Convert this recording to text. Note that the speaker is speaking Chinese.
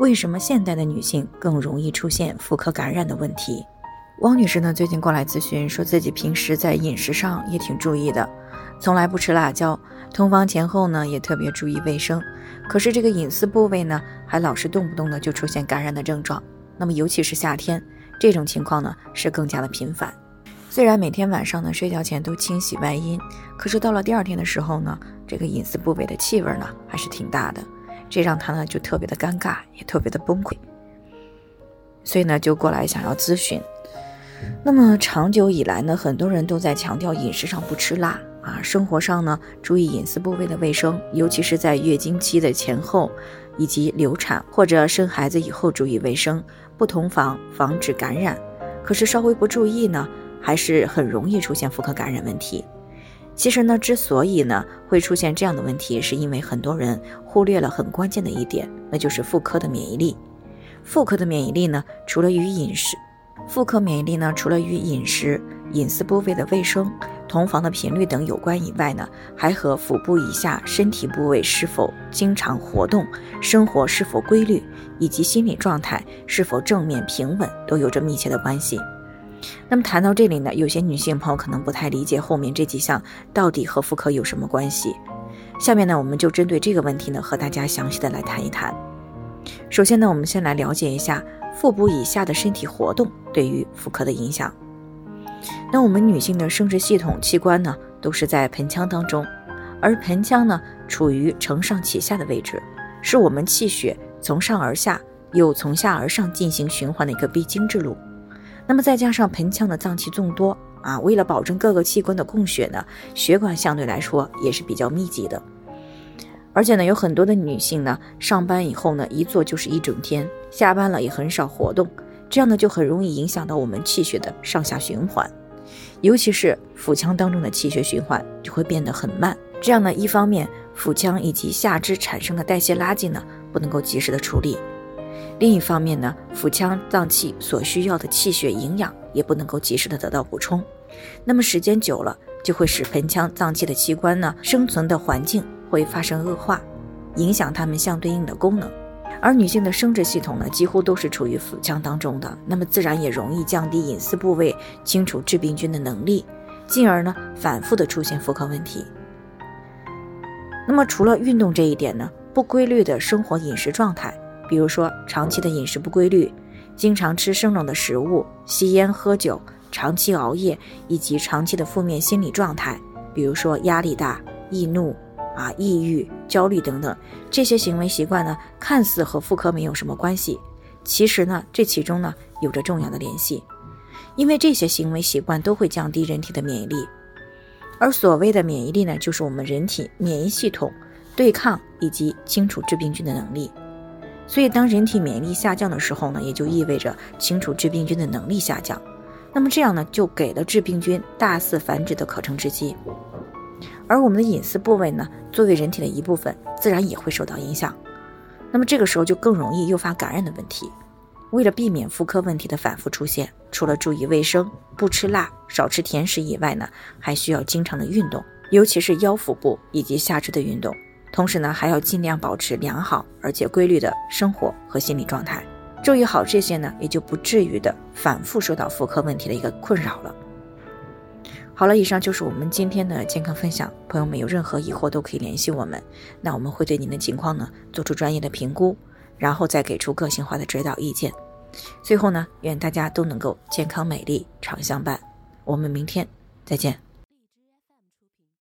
为什么现代的女性更容易出现妇科感染的问题？汪女士呢，最近过来咨询，说自己平时在饮食上也挺注意的，从来不吃辣椒，同房前后呢也特别注意卫生，可是这个隐私部位呢，还老是动不动的就出现感染的症状。那么尤其是夏天，这种情况呢是更加的频繁。虽然每天晚上呢睡觉前都清洗外阴，可是到了第二天的时候呢，这个隐私部位的气味呢还是挺大的。这让他呢就特别的尴尬，也特别的崩溃，所以呢就过来想要咨询。那么长久以来呢，很多人都在强调饮食上不吃辣啊，生活上呢注意隐私部位的卫生，尤其是在月经期的前后，以及流产或者生孩子以后注意卫生，不同房防止感染。可是稍微不注意呢，还是很容易出现妇科感染问题。其实呢，之所以呢会出现这样的问题，是因为很多人忽略了很关键的一点，那就是妇科的免疫力。妇科的免疫力呢，除了与饮食，妇科免疫力呢，除了与饮食、隐私部位的卫生、同房的频率等有关以外呢，还和腹部以下身体部位是否经常活动、生活是否规律，以及心理状态是否正面平稳都有着密切的关系。那么谈到这里呢，有些女性朋友可能不太理解后面这几项到底和妇科有什么关系。下面呢，我们就针对这个问题呢，和大家详细的来谈一谈。首先呢，我们先来了解一下腹部以下的身体活动对于妇科的影响。那我们女性的生殖系统器官呢，都是在盆腔当中，而盆腔呢，处于承上启下的位置，是我们气血从上而下，又从下而上进行循环的一个必经之路。那么再加上盆腔的脏器众多啊，为了保证各个器官的供血呢，血管相对来说也是比较密集的。而且呢，有很多的女性呢，上班以后呢，一坐就是一整天，下班了也很少活动，这样呢就很容易影响到我们气血的上下循环，尤其是腹腔当中的气血循环就会变得很慢。这样呢，一方面腹腔以及下肢产生的代谢垃圾呢，不能够及时的处理。另一方面呢，腹腔脏器所需要的气血营养也不能够及时的得到补充，那么时间久了，就会使盆腔脏器的器官呢生存的环境会发生恶化，影响它们相对应的功能。而女性的生殖系统呢，几乎都是处于腹腔当中的，那么自然也容易降低隐私部位清除致病菌的能力，进而呢反复的出现妇科问题。那么除了运动这一点呢，不规律的生活饮食状态。比如说，长期的饮食不规律，经常吃生冷的食物，吸烟喝酒，长期熬夜，以及长期的负面心理状态，比如说压力大、易怒啊、抑郁、焦虑等等，这些行为习惯呢，看似和妇科没有什么关系，其实呢，这其中呢有着重要的联系，因为这些行为习惯都会降低人体的免疫力，而所谓的免疫力呢，就是我们人体免疫系统对抗以及清除致病菌的能力。所以，当人体免疫力下降的时候呢，也就意味着清除致病菌的能力下降。那么这样呢，就给了致病菌大肆繁殖的可乘之机。而我们的隐私部位呢，作为人体的一部分，自然也会受到影响。那么这个时候就更容易诱发感染的问题。为了避免妇科问题的反复出现，除了注意卫生、不吃辣、少吃甜食以外呢，还需要经常的运动，尤其是腰腹部以及下肢的运动。同时呢，还要尽量保持良好而且规律的生活和心理状态，注意好这些呢，也就不至于的反复受到妇科问题的一个困扰了。好了，以上就是我们今天的健康分享，朋友们有任何疑惑都可以联系我们，那我们会对您的情况呢做出专业的评估，然后再给出个性化的指导意见。最后呢，愿大家都能够健康美丽常相伴，我们明天再见。